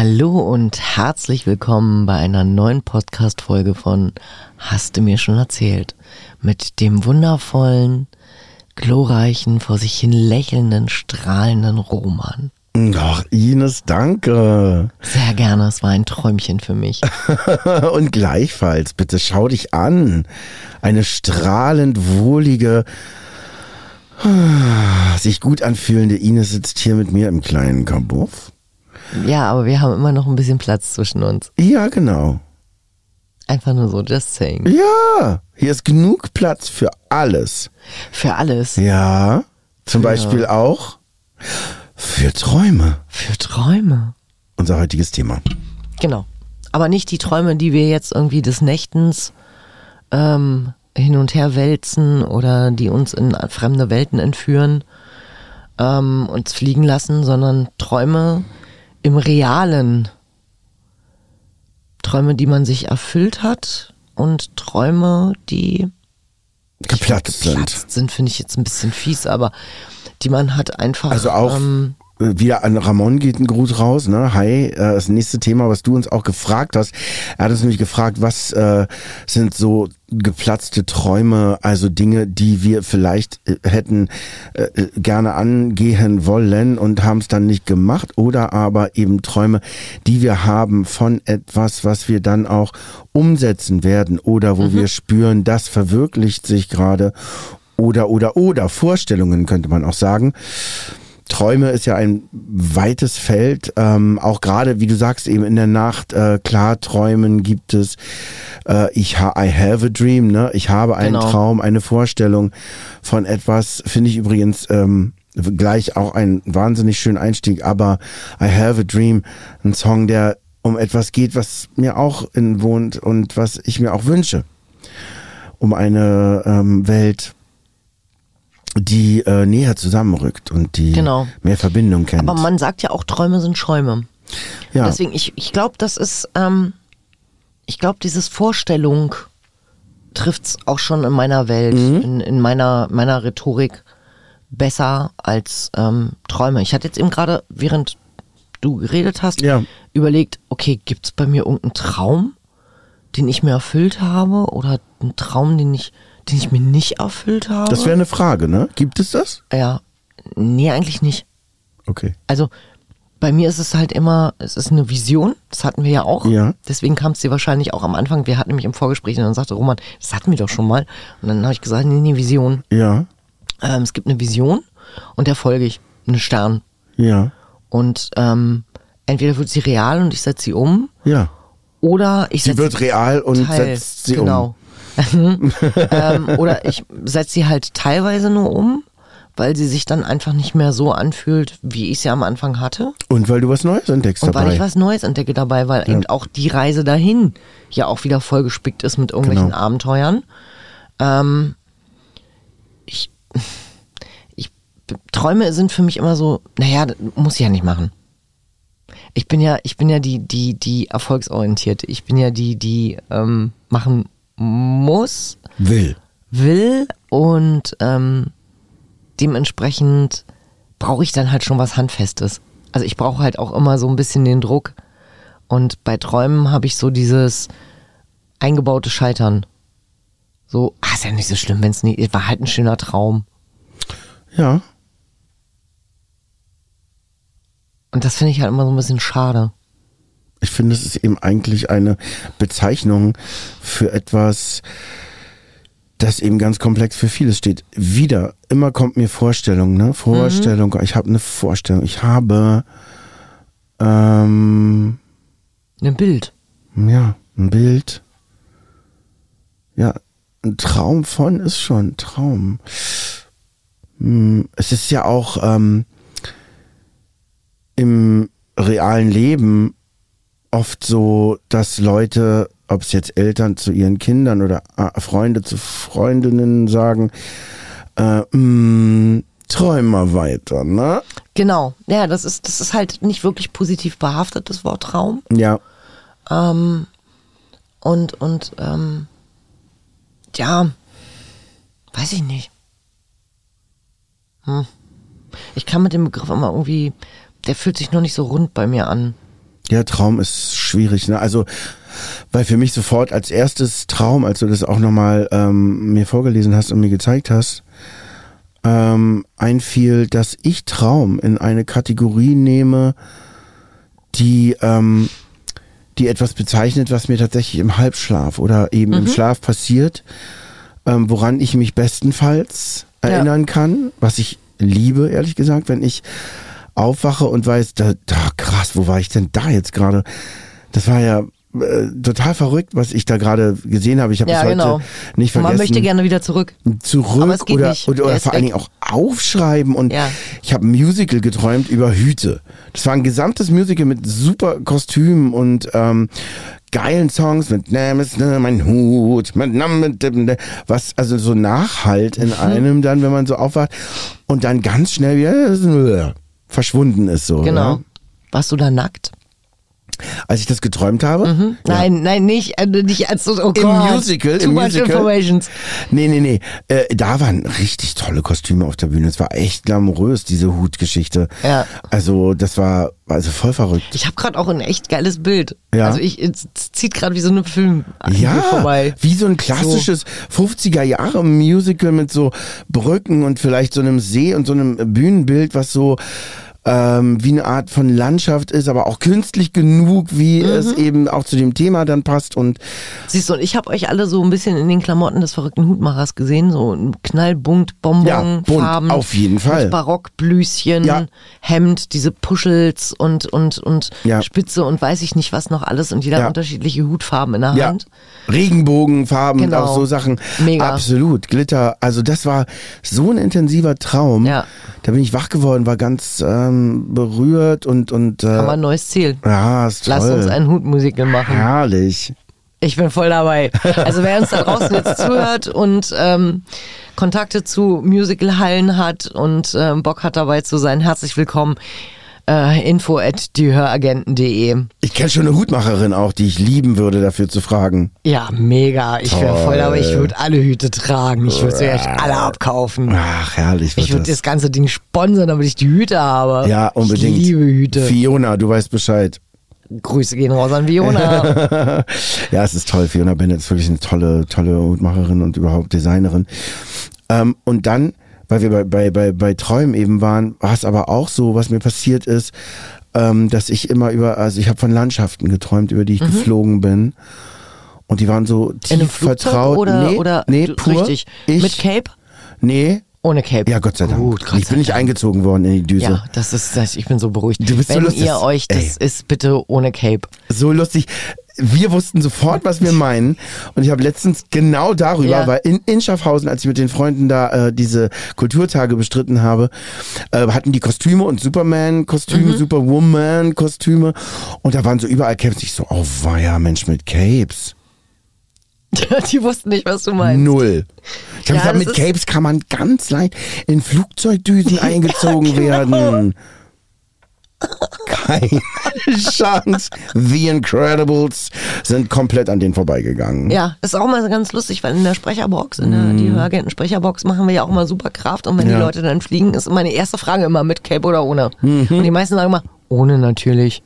Hallo und herzlich willkommen bei einer neuen Podcast-Folge von Hast du mir schon erzählt? Mit dem wundervollen, glorreichen, vor sich hin lächelnden, strahlenden Roman. Ach, Ines, danke. Sehr gerne, es war ein Träumchen für mich. Und gleichfalls, bitte schau dich an. Eine strahlend wohlige, sich gut anfühlende Ines sitzt hier mit mir im kleinen Kabuff. Ja, aber wir haben immer noch ein bisschen Platz zwischen uns. Ja, genau. Einfach nur so, just saying. Ja, hier ist genug Platz für alles. Für alles. Ja, zum Ja. Beispiel auch für Träume. Für Träume. Unser heutiges Thema. Genau. Aber nicht die Träume, die wir jetzt irgendwie des Nächtens ähm, hin und her wälzen oder die uns in fremde Welten entführen, ähm, uns fliegen lassen, sondern Träume im Realen. Träume, die man sich erfüllt hat und Träume, die Geplatzt sind. geplatzt sind, finde ich jetzt ein bisschen fies, aber die man hat einfach. Also auch Ähm, äh, wieder an Ramon geht ein Gruß raus, ne? Hi, äh, das nächste Thema, was du uns auch gefragt hast. Er hat uns nämlich gefragt, was äh, sind so geplatzte Träume, also Dinge, die wir vielleicht äh, hätten äh, äh, gerne angehen wollen und haben es dann nicht gemacht oder aber eben Träume, die wir haben von etwas, was wir dann auch umsetzen werden oder wo wir spüren, das verwirklicht sich gerade oder oder oder Vorstellungen könnte man auch sagen. Träume ist ja ein weites Feld, ähm, auch gerade, wie du sagst, eben in der Nacht, äh, klar, Träumen gibt es, äh, ich ha I have a dream, ne? Ich habe einen Genau. Traum, eine Vorstellung von etwas, finde ich übrigens ähm, gleich auch ein wahnsinnig schönen Einstieg, aber I have a dream, ein Song, der um etwas geht, was mir auch in wohnt und was ich mir auch wünsche. Um eine ähm, Welt, die äh, näher zusammenrückt und die Genau. mehr Verbindung kennt. aber man sagt ja auch, Träume sind Schäume. ja, Deswegen, ich, ich glaube, das ist, ähm, ich glaube, dieses Vorstellung trifft's auch schon in meiner Welt, Mhm. in, in meiner, meiner Rhetorik besser als ähm, Träume. Ich hatte jetzt eben gerade, während du geredet hast, Ja. überlegt, okay, gibt's bei mir irgendeinen Traum, den ich mir erfüllt habe oder einen Traum, den ich, den ich mir nicht erfüllt habe? das wäre eine Frage, ne? Gibt es das? ja, nee, eigentlich nicht. Okay. Also bei mir ist es halt immer, es ist eine Vision, das hatten wir ja auch. Ja. Deswegen kam es dir wahrscheinlich auch am Anfang, wir hatten nämlich im Vorgespräch und dann sagte Roman, das hatten wir doch schon mal. Und dann habe ich gesagt, nee, nee, Vision. Ja, Ähm, es gibt eine Vision und der folge ich, einen Stern. ja, Und ähm, entweder wird sie real und ich setze sie um ja. oder ich Sie setze wird real und setzt sie genau. Ähm, oder ich setze sie halt teilweise nur um, weil sie sich dann einfach nicht mehr so anfühlt, wie ich sie am Anfang hatte. Und weil du was Neues entdeckst Und weil dabei. ich was Neues entdecke dabei, weil eben auch die Reise dahin ja auch wieder vollgespickt ist mit irgendwelchen Genau. Abenteuern. Ähm, ich, ich, Träume sind für mich immer so, naja, das muss ich ja nicht machen. Ich bin ja, ich bin ja die, die, die erfolgsorientierte. Ich bin ja die, die ähm, machen muss, Will. will und ähm, dementsprechend brauche ich dann halt schon was Handfestes. Also ich brauche halt auch immer so ein bisschen den Druck. Und bei Träumen habe ich so dieses eingebaute Scheitern. So, ah, ist ja nicht so schlimm, wenn es nicht, war halt ein schöner Traum. Ja. Und das finde ich halt immer so ein bisschen schade. Ich finde, es ist eben eigentlich eine Bezeichnung für etwas, das eben ganz komplex für vieles steht. Wieder, immer kommt mir Vorstellung, ne? Vorstellung, ich habe eine Vorstellung, ich habe ähm, Ein Bild. ja, ein Bild. Ja, ein Traum von ist schon ein Traum. Hm, Es ist ja auch ähm, im realen Leben oft so, dass Leute ob es jetzt Eltern zu ihren Kindern oder äh, Freunde zu Freundinnen sagen, äh, mh, träum mal weiter, ne? Genau. Ja, das ist, das ist halt nicht wirklich positiv behaftet, das Wort Traum. Ja. Ähm, und, und, ähm, ja, weiß ich nicht. Hm. Ich kann mit dem Begriff immer irgendwie, der fühlt sich noch nicht so rund bei mir an. Ja, Traum ist schwierig, ne? Also, weil für mich sofort als erstes Traum, als du das auch nochmal ähm, mir vorgelesen hast und mir gezeigt hast, ähm, einfiel, dass ich Traum in eine Kategorie nehme, die, ähm, die etwas bezeichnet, was mir tatsächlich im Halbschlaf oder eben im Schlaf passiert, ähm, woran ich mich bestenfalls Ja. erinnern kann, was ich liebe, ehrlich gesagt, wenn ich aufwache und weiß, da, da krass, wo war ich denn da jetzt gerade? Das war ja äh, total verrückt, was ich da gerade gesehen habe. Ich habe Ja, es heute genau. nicht Und vergessen man möchte gerne wieder zurück. zurück oder, nicht. oder, Er oder vor allen. Dingen auch aufschreiben und Ja. ich habe ein Musical geträumt über Hüte. Das war ein gesamtes Musical mit super Kostümen und ähm, geilen Songs mit Name ist ne, mein Hut, mit Name, was also so nachhalt Mhm. in einem dann, wenn man so aufwacht und dann ganz schnell wieder verschwunden ist so. Genau. Ja? Warst du da nackt? Als ich das geträumt habe. Ja. Nein, nein, nicht, äh, nicht als so, oh Im Gott, Musical, too im much Musical. Nee, nee, nee. Äh, da waren richtig tolle Kostüme auf der Bühne. Es war echt glamourös, diese Hutgeschichte. Ja. Also, das war also voll verrückt. Ich habe gerade auch ein echt geiles Bild. Ja. Also ich, es zieht gerade wie so eine Film Ja, vorbei. wie so ein klassisches 50er Jahre Musical mit so Brücken und vielleicht so einem See und so einem Bühnenbild, was so ähm, wie eine Art von Landschaft ist, aber auch künstlich genug, wie Mhm. es eben auch zu dem Thema dann passt und Siehst du, und ich habe euch alle so ein bisschen in den Klamotten des verrückten Hutmachers gesehen, so ein knallbunt, Bonbon, Ja, auf jeden Fall. Barockblüschen, Ja. Hemd, diese Puschels und und und Ja. Spitze und weiß ich nicht was noch alles und jeder hat unterschiedliche Hutfarben in der. Hand. Regenbogenfarben und Genau. auch so Sachen. Mega. Absolut. Glitter. Also das war so ein intensiver Traum. Da bin ich wach geworden, war ganz ähm, berührt und, und äh, Haben wir ein neues Ziel. ja, ist toll. Lass uns ein Hutmusical machen. Herrlich. Ich bin voll dabei. Also wer uns da draußen jetzt zuhört und ähm, Kontakte zu Musicalhallen hat und ähm, Bock hat dabei zu sein, herzlich willkommen. Äh, info at diehöragenten.de. Ich kenne schon eine Hutmacherin auch, die ich lieben würde, dafür zu fragen. Ja, mega. Ich wäre voll dabei. Ich würde alle Hüte tragen. Ich würde sie echt alle abkaufen. Ach, herrlich Ich würde das. das ganze Ding sponsern, damit ich die Hüte habe. ja, unbedingt. Ich liebe Hüte. Fiona, du weißt Bescheid. Grüße gehen raus an Fiona. ja, es ist toll. Fiona Bennett ist wirklich eine tolle, tolle Hutmacherin und überhaupt Designerin. Ähm, und dann, weil wir bei, bei, bei, bei Träumen eben waren, war es aber auch so, was mir passiert ist, ähm, dass ich immer über, also ich habe von Landschaften geträumt, über die ich geflogen bin. Und die waren so tief Mhm. Vertraut. oder, nee, oder nee, pur. richtig. Ich, Mit Cape? Nee. Ohne Cape. Ja, Gott sei Dank. Gut, Gott ich sei bin nicht Dank. eingezogen worden in die Düse. Ja, das ist. Ich bin so beruhigt. Du bist so Wenn lustig. ihr euch, das Ey. ist bitte ohne Cape. so lustig. Wir wussten sofort, was wir meinen. Und ich habe letztens genau darüber, Ja. weil in, in Schaffhausen, als ich mit den Freunden da äh, diese Kulturtage bestritten habe, äh, hatten die Kostüme und Superman-Kostüme, Superwoman-Kostüme. Und da waren so überall Capes. Ich so, oh weia, Mensch mit Capes. Die wussten nicht, was du meinst. Null. Ich habe Ja, gesagt, mit Capes kann man ganz leicht in Flugzeugdüsen eingezogen genau. werden. Keine Chance. The Incredibles sind komplett an denen vorbeigegangen. Ja, ist auch mal ganz lustig, weil in der Sprecherbox, in der die Höragenten Sprecherbox machen wir ja auch mal super Kraft und wenn Mhm. Ja. die Leute dann fliegen, ist meine erste Frage immer mit Cape oder ohne. Mhm. Und die meisten sagen immer, ohne natürlich.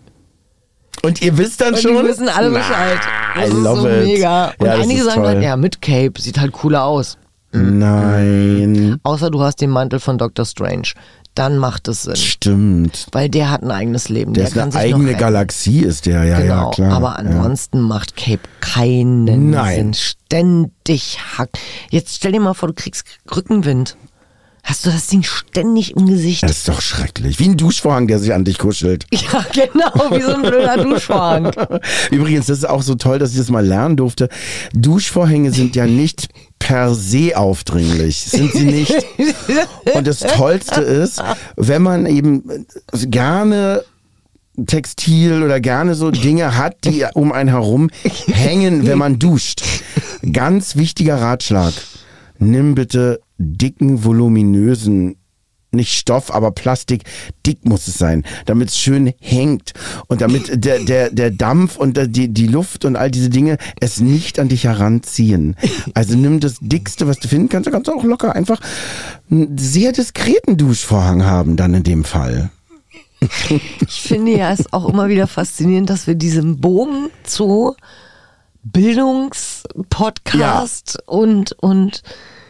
Und ihr wisst dann Und schon? die wissen alle Bescheid. Das I ist love so it. mega. Und Ja, einige sagen toll. dann, ja, mit Cape, sieht halt cooler aus. Nein. Außer du hast den Mantel von Dr. Strange. Dann macht es Sinn. Stimmt. Weil der hat ein eigenes Leben. Der Der, ist kann eine sich eigene. Galaxie, ist der, ja, Genau, ja, klar. aber ja. ansonsten macht Cape keinen Nein. Sinn. Ständig hackt. Jetzt stell dir mal vor, du kriegst Rückenwind. Hast du das Ding ständig im Gesicht? Das ist doch schrecklich. Wie ein Duschvorhang, der sich an dich kuschelt. ja, genau, wie so ein blöder Duschvorhang. Übrigens, das ist auch so toll, dass ich das mal lernen durfte. Duschvorhänge sind ja nicht per se aufdringlich. Sind sie nicht. Und das Tollste ist, wenn man eben gerne Textil oder gerne so Dinge hat, die um einen herum hängen, wenn man duscht. Ganz wichtiger Ratschlag. Nimm bitte dicken, voluminösen nicht Stoff, aber Plastik, dick muss es sein, damit es schön hängt und damit der, der, der Dampf und die, die Luft und all diese Dinge es nicht an dich heranziehen. Also nimm das dickste, was du finden kannst, da kannst du auch locker einfach einen sehr diskreten Duschvorhang haben, dann in dem Fall. Ich finde ja es auch immer wieder faszinierend, dass wir diesen Bogen zu Bildungspodcast ja. und, und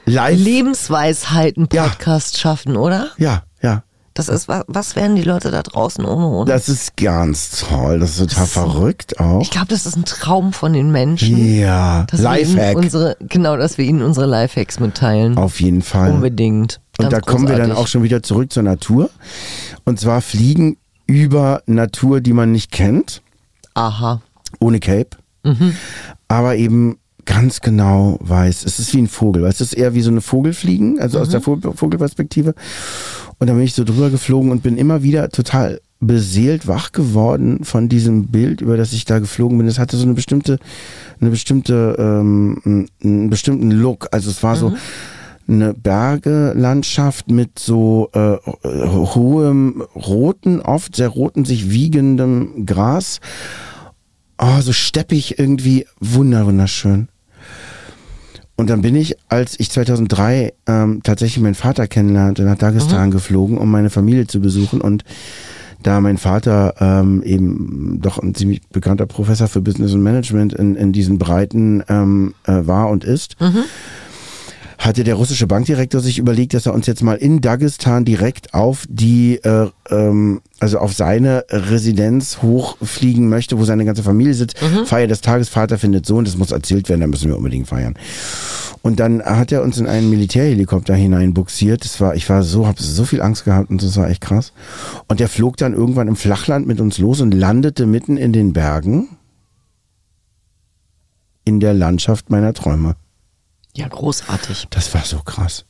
Lebensweisheiten-Podcast ja. schaffen, oder? Ja, ja. Das ist, was, was wären die Leute da draußen ohne uns? Das ist ganz toll. Das ist total das verrückt auch. Ich glaube, das ist ein Traum von den Menschen. Ja, Lifehack. Unsere, genau, dass wir ihnen unsere Lifehacks mitteilen. Auf jeden Fall. Unbedingt. Ganz Und da großartig. kommen wir dann auch schon wieder zurück zur Natur. Und zwar fliegen über Natur, die man nicht kennt. Aha. Ohne Cape. Mhm. Aber eben ganz genau weiß, es ist wie ein Vogel, es ist eher wie so eine Vogelfliegen, also mhm. aus der. Vogelperspektive. Und da bin ich so drüber geflogen und bin immer wieder total beseelt wach geworden von diesem Bild, über das ich da geflogen bin. Es hatte so eine bestimmte, eine bestimmte, ähm, einen bestimmten Look. Also es war mhm. so eine Bergelandschaft mit so äh, hohem roten, oft sehr roten, sich wiegendem Gras. Oh, so steppig irgendwie wunderschön. Und dann bin ich, als ich 2003 ähm, tatsächlich meinen Vater kennenlernte, nach Dagestan mhm. geflogen, um meine Familie zu besuchen. Und da mein Vater ähm, eben doch ein ziemlich bekannter Professor für Business und Management in, in diesen Breiten ähm, äh, war und ist, mhm hatte der russische Bankdirektor sich überlegt, dass er uns jetzt mal in Dagestan direkt auf die, äh, ähm, also auf seine Residenz hochfliegen möchte, wo seine ganze Familie sitzt. Mhm. Feier des Tages, Vater findet Sohn, das muss erzählt werden, da müssen wir unbedingt feiern. Und dann hat er uns in einen Militärhelikopter hineinbuxiert. Das war, ich war so, habe so viel Angst gehabt und das war echt krass. Und der flog dann irgendwann im Flachland mit uns los und landete mitten in den Bergen in der Landschaft meiner Träume. Ja, großartig. Das war so krass.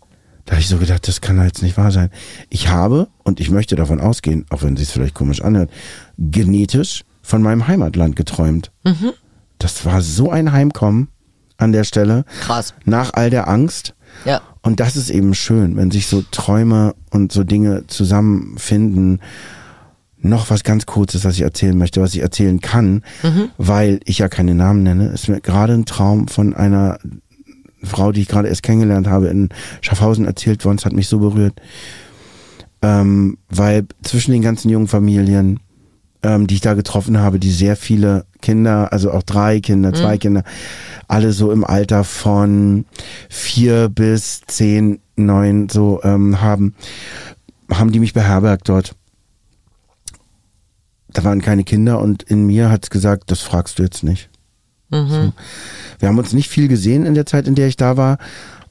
Da habe ich so gedacht, das kann jetzt nicht wahr sein. Ich habe, und ich möchte davon ausgehen, auch wenn es sich vielleicht komisch anhört, genetisch von meinem Heimatland geträumt. Mhm. Das war so ein Heimkommen an der Stelle. Krass. Nach all der Angst. Ja. Und das ist eben schön, wenn sich so Träume und so Dinge zusammenfinden. Noch was ganz Kurzes, was ich erzählen möchte, was ich erzählen kann, mhm. weil ich ja keine Namen nenne, ist mir gerade ein Traum von einer Frau, die ich gerade erst kennengelernt habe, in Schaffhausen erzählt worden. Es hat mich so berührt. Ähm, weil zwischen den ganzen jungen Familien, ähm, die ich da getroffen habe, die sehr viele Kinder, also auch drei Kinder, zwei mhm. Kinder, alle so im Alter von vier bis zehn, neun so ähm, haben, haben die mich beherbergt dort. Da waren keine Kinder und in mir hat's gesagt, das fragst du jetzt nicht. Mhm. So. Wir haben uns nicht viel gesehen in der Zeit, in der ich da war.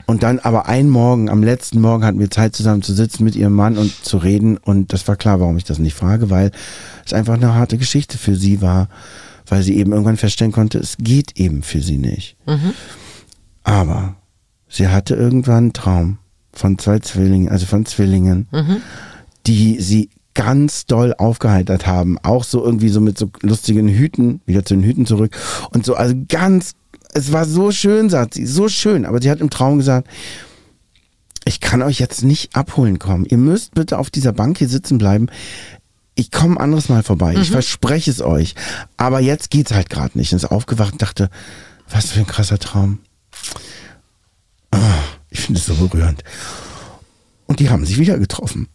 Und dann aber einen Morgen, am letzten Morgen hatten wir Zeit zusammen zu sitzen mit ihrem Mann und zu reden. Und das war klar, warum ich das nicht frage, weil es einfach eine harte Geschichte für sie war, weil sie eben irgendwann feststellen konnte, es geht eben für sie nicht. Mhm. Aber sie hatte irgendwann einen Traum von zwei Zwillingen, also von Zwillingen, mhm. die sie ganz doll aufgeheitert haben. Auch so irgendwie so mit so lustigen Hüten, wieder zu den Hüten zurück. Und so, also ganz, es war so schön, sagt sie, so schön. Aber sie hat im Traum gesagt, ich kann euch jetzt nicht abholen kommen. Ihr müsst bitte auf dieser Bank hier sitzen bleiben. Ich komme ein anderes Mal vorbei. Mhm. Ich verspreche es euch. Aber jetzt geht's halt gerade nicht. Und ist aufgewacht und dachte, was für ein krasser Traum. Oh, ich finde es so berührend. Und die haben sich wieder getroffen.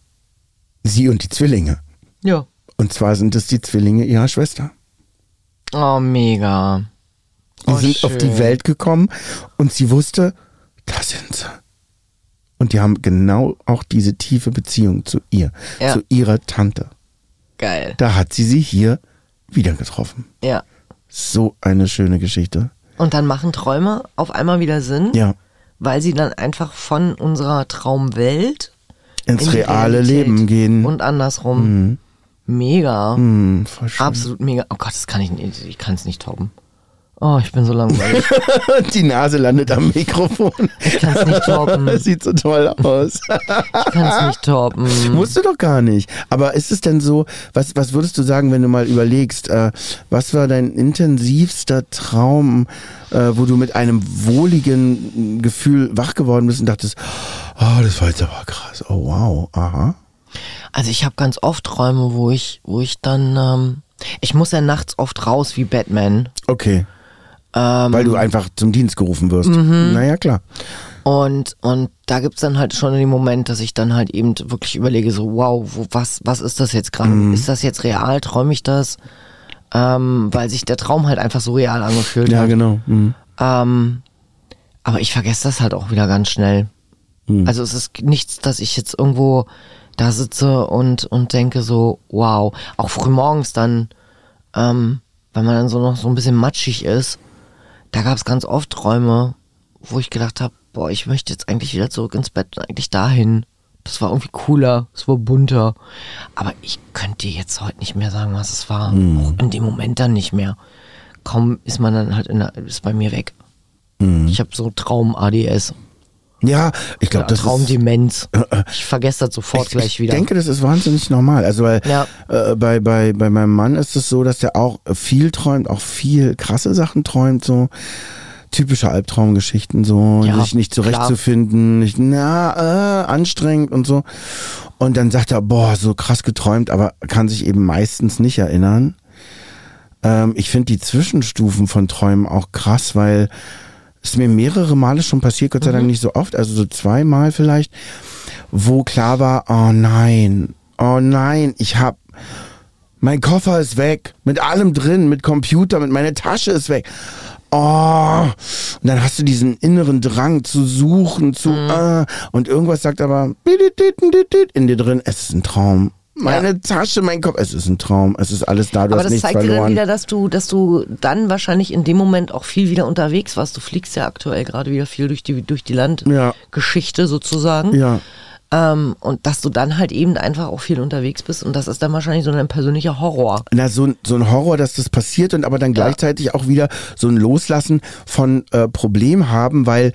Sie und die Zwillinge. Ja. Und zwar sind es die Zwillinge ihrer Schwester. Oh, mega. Die oh, sind schön. auf die Welt gekommen und sie wusste, da sind sie. Und die haben genau auch diese tiefe Beziehung zu ihr, ja. zu ihrer Tante. Geil. Da hat sie sie hier wieder getroffen. Ja. So eine schöne Geschichte. Und dann machen Träume auf einmal wieder Sinn. Ja. Weil sie dann einfach von unserer Traumwelt ins reale Leben gehen. Und andersrum. Mhm. Mega. Mhm, Absolut mega. Oh Gott, das kann ich nicht, ich kann es nicht toppen. Oh, ich bin so langweilig. Die Nase landet am Mikrofon. Ich kann es nicht toppen. Das sieht so toll aus. Ich kann es nicht toppen. Musst du doch gar nicht. Aber ist es denn so, was, was würdest du sagen, wenn du mal überlegst, äh, was war dein intensivster Traum, äh, wo du mit einem wohligen Gefühl wach geworden bist und dachtest, oh, das war jetzt aber krass. Oh, wow, aha. Also ich habe ganz oft Träume, wo ich, wo ich dann, ähm, ich muss ja nachts oft raus wie Batman. Okay. Ähm, Weil du einfach zum Dienst gerufen wirst. Naja, klar. Und, und da gibt's dann halt schon den Moment, dass ich dann halt eben wirklich überlege, so, wow, wo, was, was ist das jetzt gerade? Mhm. Ist das jetzt real? Träume ich das? Ähm, weil sich der Traum halt einfach so real angefühlt Ja, hat. genau. Mhm. Ähm, aber ich vergesse das halt auch wieder ganz schnell. Hm. Also es ist nichts, dass ich jetzt irgendwo da sitze und, und denke so, wow. Auch frühmorgens dann, ähm, wenn man dann so noch so ein bisschen matschig ist, da gab es ganz oft Träume, wo ich gedacht habe, boah, ich möchte jetzt eigentlich wieder zurück ins Bett, eigentlich dahin. Das war irgendwie cooler, es war bunter. Aber ich könnte dir jetzt heute nicht mehr sagen, was es war. Auch in dem Moment dann nicht mehr. Kaum ist man dann halt in der, ist bei mir weg. Ich habe so Traum-ADS. Ja, ich glaube, das ist. Traumdemenz. Ich vergesse das sofort gleich ich wieder. denke, das ist wahnsinnig normal. Also weil Ja. äh, bei, bei, bei meinem Mann ist es so, dass der auch viel träumt, auch viel krasse Sachen träumt, so typische Albtraumgeschichten, so Ja, sich nicht zurechtzufinden, nicht, na, äh, anstrengend und so. Und dann sagt er, boah, so krass geträumt, aber kann sich eben meistens nicht erinnern. Ähm, ich finde die Zwischenstufen von Träumen auch krass, weil es mir mehrere Male schon passiert, Gott sei Dank nicht so oft, also so zweimal vielleicht, wo klar war, oh nein, oh nein, ich hab, mein Koffer ist weg, mit allem drin, mit Computer, mit meine Tasche ist weg. Oh, und dann hast du diesen inneren Drang zu suchen, zu, äh, und irgendwas sagt aber in dir drin, es ist ein Traum. Meine Tasche, mein Kopf, es ist ein Traum, es ist alles da, du Aber hast das zeigt dir dann wieder, dass du, dass du dann wahrscheinlich in dem Moment auch viel wieder unterwegs warst. Du fliegst ja aktuell gerade wieder viel durch die, durch die Ja. Landgeschichte sozusagen. ja. Ähm, und dass du dann halt eben einfach auch viel unterwegs bist und das ist dann wahrscheinlich so ein persönlicher Horror. Na, so, ein- so ein Horror, dass das passiert und aber dann gleichzeitig auch wieder so ein Loslassen von äh, Problem haben, weil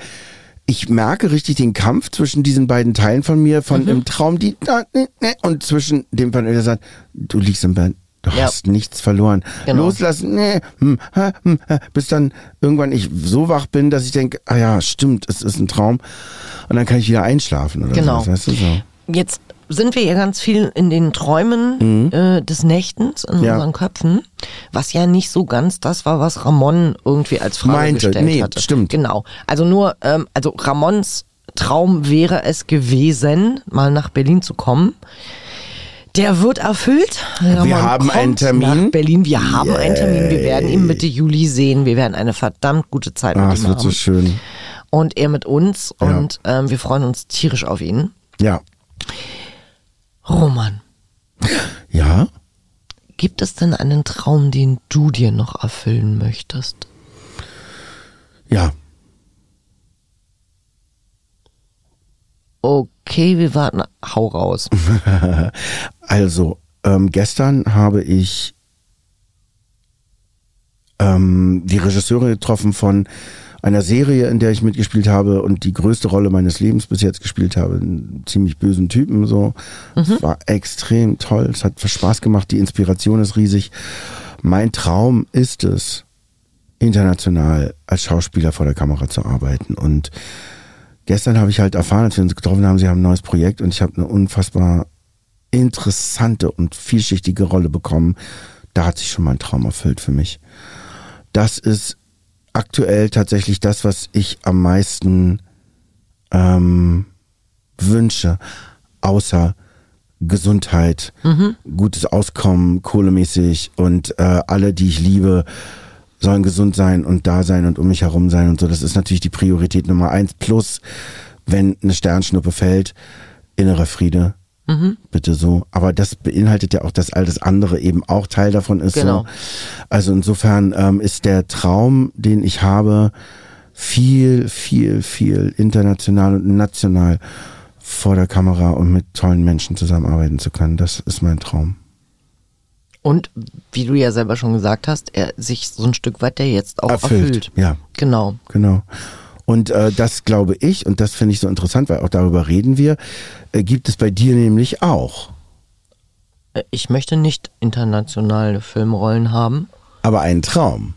ich merke richtig den Kampf zwischen diesen beiden Teilen von mir, Mhm. von im Traum, die da, ne, ne, und zwischen dem von der sagt, du liegst im Bett. Du Ja. hast nichts verloren. Genau. Loslassen, nee, hm, ha, hm, ha, bis dann irgendwann ich so wach bin, dass ich denke, ah ja, stimmt, es ist ein Traum. Und dann kann ich wieder einschlafen oder Genau. so. Weißt du, so. Jetzt sind wir ja ganz viel in den Träumen äh, des Nächtens in Mhm. Ja. unseren Köpfen, was ja nicht so ganz das war, was Ramon irgendwie als Frage Meinte. gestellt Nee, hatte. stimmt. Genau. Also nur, ähm, also Ramons Traum wäre es gewesen, mal nach Berlin zu kommen. Der wird erfüllt. Ramon haben kommt einen Termin. Nach Berlin. Wir haben einen Termin. Wir werden ihn Mitte Juli sehen. Wir werden eine verdammt gute Zeit Ah, mit ihm wird haben. so schön. Und er mit uns. Ja. Und ähm, wir freuen uns tierisch auf ihn. Ja. Roman. Ja? Gibt es denn einen Traum, den du dir noch erfüllen möchtest? Ja. Okay, wir warten. Hau raus. Also, ähm, gestern habe ich ähm, die Regisseure getroffen von einer Serie, in der ich mitgespielt habe und die größte Rolle meines Lebens bis jetzt gespielt habe. Einen ziemlich bösen Typen, so. Es war extrem toll. Es hat Spaß gemacht. Die Inspiration ist riesig. Mein Traum ist es, international als Schauspieler vor der Kamera zu arbeiten und gestern habe ich halt erfahren, als wir uns getroffen haben, sie haben ein neues Projekt und ich habe eine unfassbar interessante und vielschichtige Rolle bekommen. Da hat sich schon mal ein Traum erfüllt für mich. Das ist aktuell tatsächlich das, was ich am meisten ähm, wünsche, außer Gesundheit, gutes Auskommen, kohlemäßig und äh, alle, die ich liebe, sollen gesund sein und da sein und um mich herum sein und so. Das ist natürlich die Priorität Nummer eins. Plus, wenn eine Sternschnuppe fällt, innerer Friede. Bitte so. Aber das beinhaltet ja auch, dass all das andere eben auch Teil davon ist. Genau. So. Also insofern ähm, ist der Traum, den ich habe, viel, viel, viel international und national vor der Kamera und mit tollen Menschen zusammenarbeiten zu können. Das ist mein Traum. Und wie du ja selber schon gesagt hast, er sich so ein Stück weit der jetzt auch erfüllt. Erfüllt, ja. Genau. Genau. Und äh, das glaube ich, und das finde ich so interessant, weil auch darüber reden wir, äh, gibt es bei dir nämlich auch. Äh, Ich möchte nicht internationale Filmrollen haben. Aber einen Traum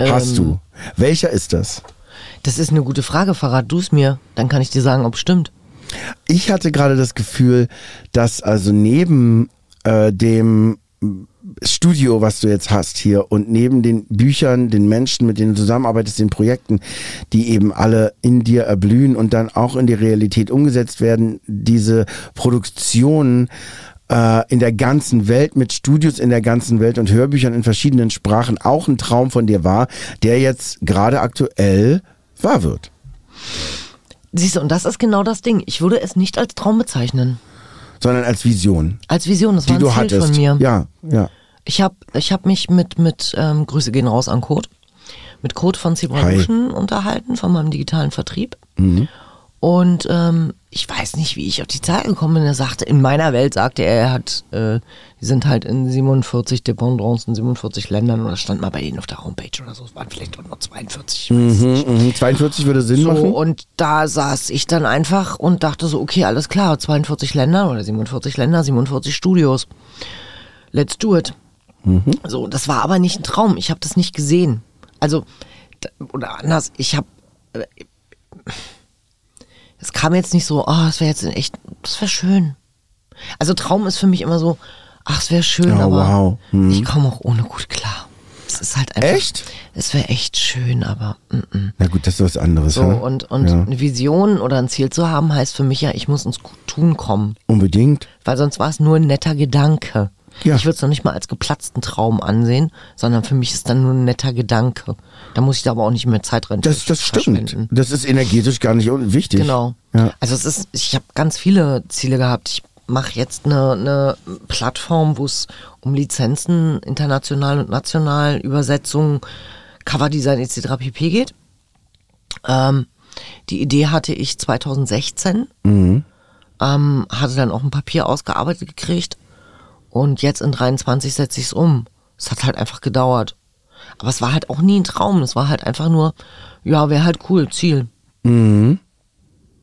hast Ähm, du. Welcher ist das? Das ist eine gute Frage. Verrat du es mir, dann kann ich dir sagen, ob es stimmt. Ich hatte gerade das Gefühl, dass also neben äh, dem Studio, was du jetzt hast hier und neben den Büchern, den Menschen, mit denen du zusammenarbeitest, den Projekten, die eben alle in dir erblühen und dann auch in die Realität umgesetzt werden, diese Produktionen äh, in der ganzen Welt, mit Studios in der ganzen Welt und Hörbüchern in verschiedenen Sprachen auch ein Traum von dir war, der jetzt gerade aktuell wahr wird. Siehst du, und das ist genau das Ding. Ich würde es nicht als Traum bezeichnen. Sondern als Vision, Als Vision, das war ein Ziel hattest. von mir. Ja, ja. Ich habe ich hab mich mit, mit ähm, Grüße gehen raus an Code, mit Code von. Zebraluschen unterhalten, von meinem digitalen Vertrieb. Und ähm, ich weiß nicht, wie ich auf die Zahl gekommen bin. Er sagte, in meiner Welt sagte er, er hat, äh, die sind halt in 47 Dependancen, in 47 Ländern oder stand mal bei ihnen auf der Homepage oder so. Es waren vielleicht auch nur 42. Ich weiß es nicht. Mhm, 42 würde Sinn So, machen. und da saß ich dann einfach und dachte so, okay, alles klar, 42 Länder oder 47 Länder, 47 Studios. Let's do it. So, das war aber nicht ein Traum. Ich habe das nicht gesehen. Also, oder anders, ich habe. Es kam jetzt nicht so, ah, es wäre jetzt in echt, das wäre schön. Also Traum ist für mich immer so, ach, es wäre schön, Ja, aber wow. Hm. ich komme auch ohne gut klar. Es ist halt einfach. Echt? Es wäre echt schön, aber. Mm -mm. Na gut, das ist was anderes. So, ha? und, und ja. eine Vision oder ein Ziel zu haben, heißt für mich ja, ich muss ins Tun kommen. Unbedingt. Weil sonst war es nur ein netter Gedanke. Ja. Ich würde es noch nicht mal als geplatzten Traum ansehen, sondern für mich ist dann nur ein netter Gedanke. Da muss ich da aber auch nicht mehr Zeit rein Das, das stimmt. Das ist energetisch gar nicht un- wichtig. Genau. Ja. Also es ist, ich habe ganz viele Ziele gehabt. Ich mache jetzt eine, eine Plattform, wo es um Lizenzen, international und national, Übersetzung, Coverdesign etc. pp geht. Ähm, die Idee hatte ich 2016, ähm, hatte dann auch ein Papier ausgearbeitet gekriegt und jetzt in 23 setze ich es um. Es hat halt einfach gedauert. Aber es war halt auch nie ein Traum. Es war halt einfach nur, ja, wäre halt cool, Ziel. Mal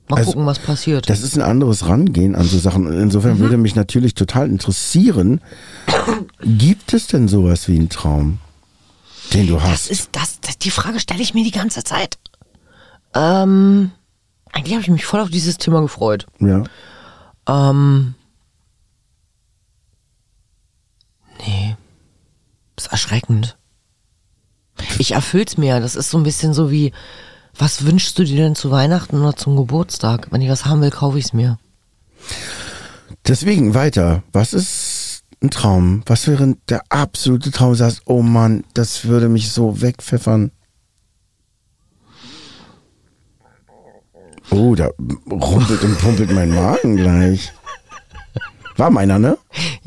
Also, gucken, was passiert. Das ist ein anderes Rangehen an so Sachen. Und insofern Mhm. würde mich natürlich total interessieren, gibt es denn sowas wie einen Traum, den du Das hast? ist das, das die Frage stelle ich mir die ganze Zeit. Ähm, eigentlich habe ich mich voll auf dieses Thema gefreut. ja. Ähm, ist erschreckend. Ich erfüll's mir. Das ist so ein bisschen so wie, was wünschst du dir denn zu Weihnachten oder zum Geburtstag? Wenn ich was haben will, kaufe ich's mir. Deswegen weiter. Was ist ein Traum? Was wäre der absolute Traum? Du sagst, oh Mann, das würde mich so wegpfeffern. Oh, da rumpelt und pumpelt mein Magen gleich. War meiner, ne?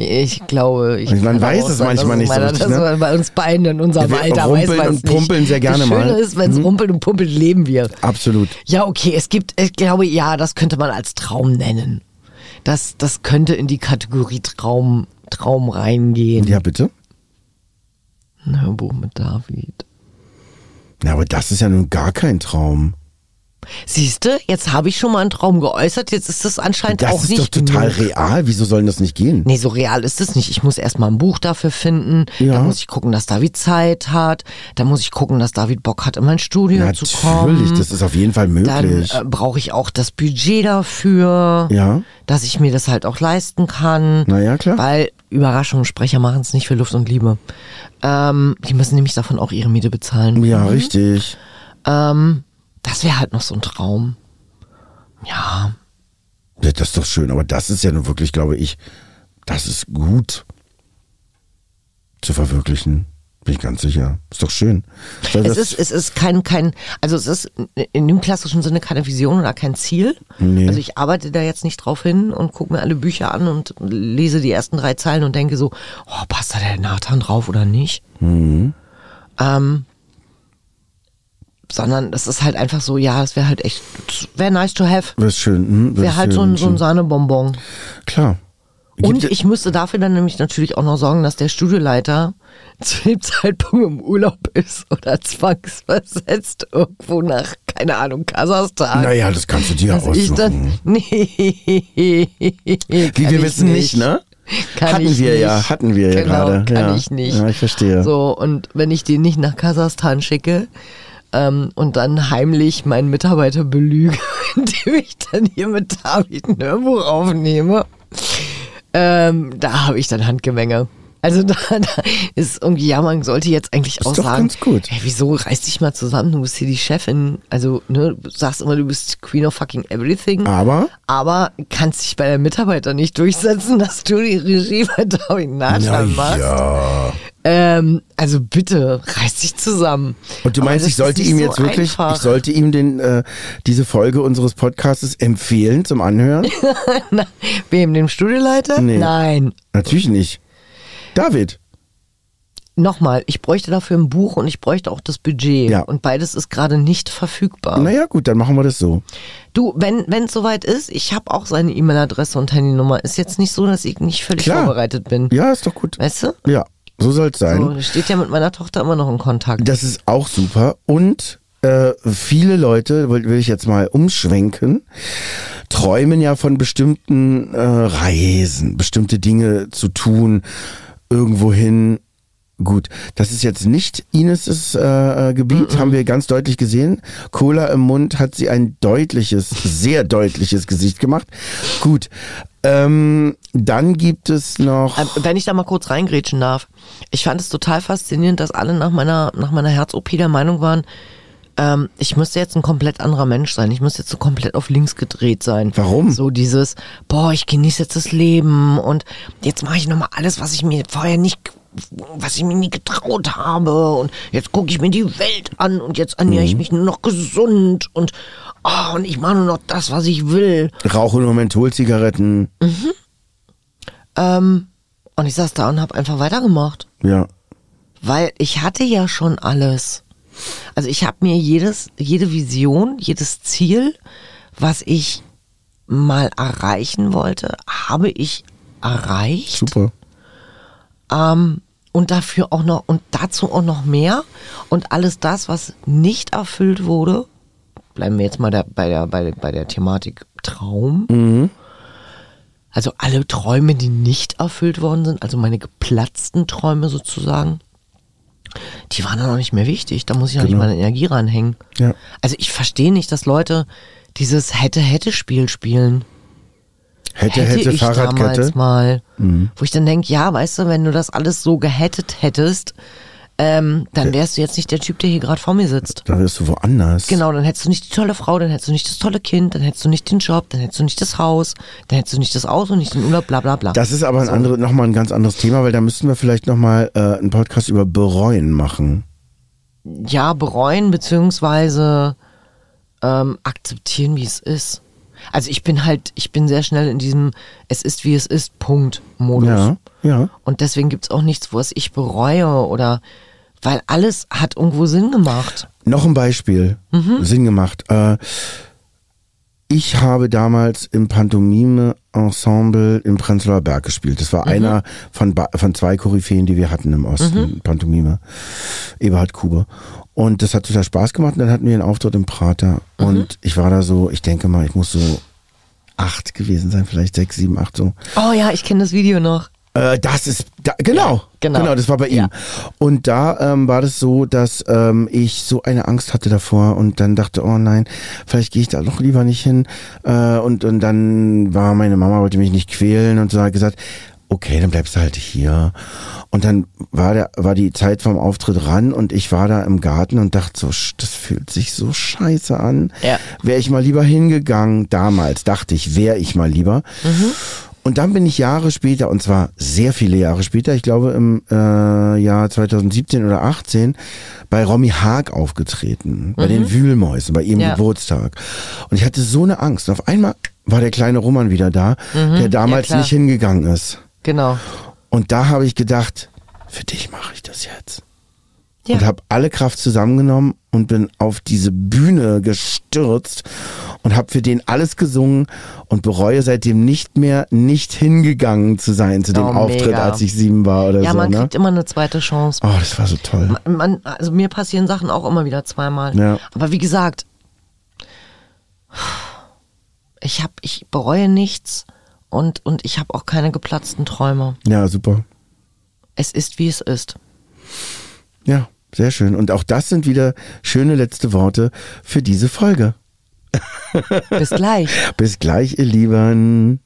Ich glaube, ich Man kann weiß es manchmal nicht so richtig, dass ne? man bei uns beiden in unserem wir Alter rumpeln weiß man und pumpeln sehr gerne das mal. Mhm. Schöne ist, wenn es rumpelt und pumpelt, leben wir. Absolut. Ja, okay, es gibt, ich glaube, ja, das könnte man als Traum nennen. Das, das könnte in die Kategorie Traum, Traum reingehen. Ja, bitte? Ein Hörbuch mit David. Ja, aber das ist ja nun gar kein Traum. Siehste, jetzt habe ich schon mal einen Traum geäußert, jetzt ist das anscheinend Das auch ist nicht doch total genug. real. Wieso soll das nicht gehen? Nee, so real ist es nicht. Ich muss erstmal ein Buch dafür finden. Ja. Da muss ich gucken, dass David Zeit hat. Da muss ich gucken, dass David Bock hat, in mein Studio zu kommen. Natürlich, das ist auf jeden Fall Dann möglich. äh, brauche ich auch das Budget dafür, Ja. dass ich mir das halt auch leisten kann. Na ja, klar. Weil Überraschung, Sprecher machen es nicht für Luft und Liebe. Ähm, die müssen nämlich davon auch ihre Miete bezahlen. Ja, richtig. Ähm, das wäre halt noch so ein Traum. Ja, Ja, das ist doch schön, aber das ist ja nun wirklich, glaube ich, das ist gut zu verwirklichen. Bin ich ganz sicher. Ist doch schön. Weil es ist, es ist kein, kein, also es ist in dem klassischen Sinne keine Vision oder kein Ziel. Nee. Also ich arbeite da jetzt nicht drauf hin und gucke mir alle Bücher an und lese die ersten drei Zeilen und denke so, oh, passt da der Nathan drauf oder nicht? Mhm. Ähm, sondern das ist halt einfach so, ja, es wäre halt echt, wäre nice to have. Wäre schön. Hm, wär Wäre halt so ein, so ein. Sahnebonbon. Klar. Und ich müsste dafür dann nämlich natürlich auch noch sorgen, dass der Studioleiter zu dem Zeitpunkt im Urlaub ist oder zwangsversetzt irgendwo nach, keine Ahnung, Kasachstan. Naja, das kannst du dir Dass ich dann. aussuchen. Nee. Wie wir wissen nicht, ne? Kann hatten ich wir nicht. ja, hatten wir ja genau, gerade. Kann ja. ich nicht. Ja, ich verstehe. So, und wenn ich den nicht nach Kasachstan schicke ähm, und dann heimlich meinen Mitarbeiter belüge, indem ich dann hier mit David ein Hörbuch aufnehme, ähm, da habe ich dann Handgemenge. Also da, da ist irgendwie, ja, man sollte jetzt eigentlich auch doch sagen, ganz gut. Hey, wieso reiß dich mal zusammen, du bist hier die Chefin. Also, ne, du sagst immer, du bist Queen of fucking everything. Aber Aber kannst dich bei der Mitarbeiter nicht durchsetzen, dass du die Regie bei David Nathan machst. ja. Ähm, also bitte, reiß dich zusammen. Und du meinst, ich sollte ihm jetzt so wirklich, einfach. ich sollte ihm den, äh, diese Folge unseres Podcasts empfehlen zum Anhören? Wem, dem Studioleiter? Nee. Nein. Natürlich nicht. David. Nochmal, ich bräuchte dafür ein Buch und ich bräuchte auch das Budget. Ja. Und beides ist gerade nicht verfügbar. Naja, gut, dann machen wir das so. Du, wenn es soweit ist, ich habe auch seine E-Mail-Adresse und Handynummer. Ist jetzt nicht so, dass ich nicht völlig Klar. vorbereitet bin. Ja, ist doch gut. Weißt du? Ja, so soll es sein. So, steht ja mit meiner Tochter immer noch in Kontakt. Das ist auch super. Und äh, viele Leute, will, will ich jetzt mal umschwenken, träumen ja von bestimmten äh, Reisen, bestimmte Dinge zu tun, irgendwohin. Gut, das ist jetzt nicht Ines' äh, äh, Gebiet, haben wir ganz deutlich gesehen. Cola im Mund hat sie ein deutliches, sehr deutliches Gesicht gemacht. Gut, ähm, dann gibt es noch... Ähm, Wenn ich da mal kurz reingrätschen darf. Ich fand es total faszinierend, dass alle nach meiner, nach meiner Herz-OP der Meinung waren, ähm, ich müsste jetzt ein komplett anderer Mensch sein. Ich müsste jetzt so komplett auf links gedreht sein. Warum? So dieses, boah, ich genieße jetzt das Leben und jetzt mache ich nochmal alles, was ich mir vorher nicht was ich mir nie getraut habe und jetzt gucke ich mir die Welt an und jetzt ernähre ich mich nur noch gesund und oh, und ich mache nur noch das, was ich will. Rauche nur Mentholzigaretten. Ähm, und ich saß da und habe einfach weitergemacht. Ja. Weil ich hatte ja schon alles. Also ich habe mir jedes, jede Vision, jedes Ziel, was ich mal erreichen wollte, habe ich erreicht. Super. Ähm, und dafür auch noch, und dazu auch noch mehr. Und alles das, was nicht erfüllt wurde, bleiben wir jetzt mal da, bei, der, bei, bei der Thematik Traum. Also alle Träume, die nicht erfüllt worden sind, also meine geplatzten Träume sozusagen, die waren dann auch nicht mehr wichtig. Da muss ich auch Genau. nicht meine Energie ranhängen. Ja. Also ich verstehe nicht, dass Leute dieses Hätte-Hätte-Spiel spielen. Hätte, hätte, ich Fahrradkette. damals mal. Wo ich dann denke, ja, weißt du, wenn du das alles so gehettet hättest, ähm, dann wärst du jetzt nicht der Typ, der hier gerade vor mir sitzt. Da wirst du woanders. Genau, dann hättest du nicht die tolle Frau, dann hättest du nicht das tolle Kind, dann hättest du nicht den Job, dann hättest du nicht das Haus, dann hättest du nicht das Auto, nicht den Urlaub, bla bla bla. Das ist aber ein andere, nochmal ein ganz anderes Thema, weil da müssten wir vielleicht nochmal äh, einen Podcast über Bereuen machen. ja, bereuen beziehungsweise ähm, akzeptieren, wie es ist. Also ich bin halt, ich bin sehr schnell in diesem Es ist wie es ist, Punkt Modus. Ja, ja. Und deswegen gibt's auch nichts, was ich bereue oder weil alles hat irgendwo Sinn gemacht. Noch ein Beispiel. Mhm. Sinn gemacht. Äh, ich habe damals im Pantomime-Ensemble im Prenzlauer Berg gespielt. Das war Mhm. einer von, von zwei Koryphäen, die wir hatten im Osten. Pantomime. Eberhard Kube. Und das hat total Spaß gemacht. Und dann hatten wir einen Auftritt im Prater. Mhm. Und ich war da so, ich denke mal, ich muss so acht gewesen sein, vielleicht sechs, sieben, acht so. Oh ja, ich kenne das Video noch. Äh, das ist, da, genau, genau. genau, das war bei ihm. Ja. Und da ähm, war das so, dass ähm, ich so eine Angst hatte davor und dann dachte, oh nein, vielleicht gehe ich da doch lieber nicht hin. Äh, und, und dann war meine Mama, wollte mich nicht quälen und so hat gesagt, okay, dann bleibst du halt hier. Und dann war der, war die Zeit vom Auftritt ran und ich war da im Garten und dachte so, das fühlt sich so scheiße an. Ja. Wäre ich mal lieber hingegangen, damals dachte ich, wäre ich mal lieber. Und dann bin ich Jahre später, und zwar sehr viele Jahre später, ich glaube im äh, Jahr 2017 oder 18, bei Romy Haag aufgetreten, bei den Wühlmäusen, bei ihrem Ja. Geburtstag. Und ich hatte so eine Angst. Und auf einmal war der kleine Roman wieder da, der damals klar. nicht hingegangen ist. Genau. Und da habe ich gedacht, für dich mache ich das jetzt. Ja. Und habe alle Kraft zusammengenommen und bin auf diese Bühne gestürzt und habe für den alles gesungen und bereue seitdem nicht mehr, nicht hingegangen zu sein zu dem Oh, Auftritt, als ich sieben war oder Ja, so. man Ne? kriegt immer eine zweite Chance. Oh, das war so toll. Man, also mir passieren Sachen auch immer wieder zweimal. Ja. Aber wie gesagt, ich hab, ich bereue nichts und, und ich habe auch keine geplatzten Träume. Ja, super. Es ist, wie es ist. Ja, sehr schön. Und auch das sind wieder schöne letzte Worte für diese Folge. Bis gleich. Bis gleich, ihr Lieben.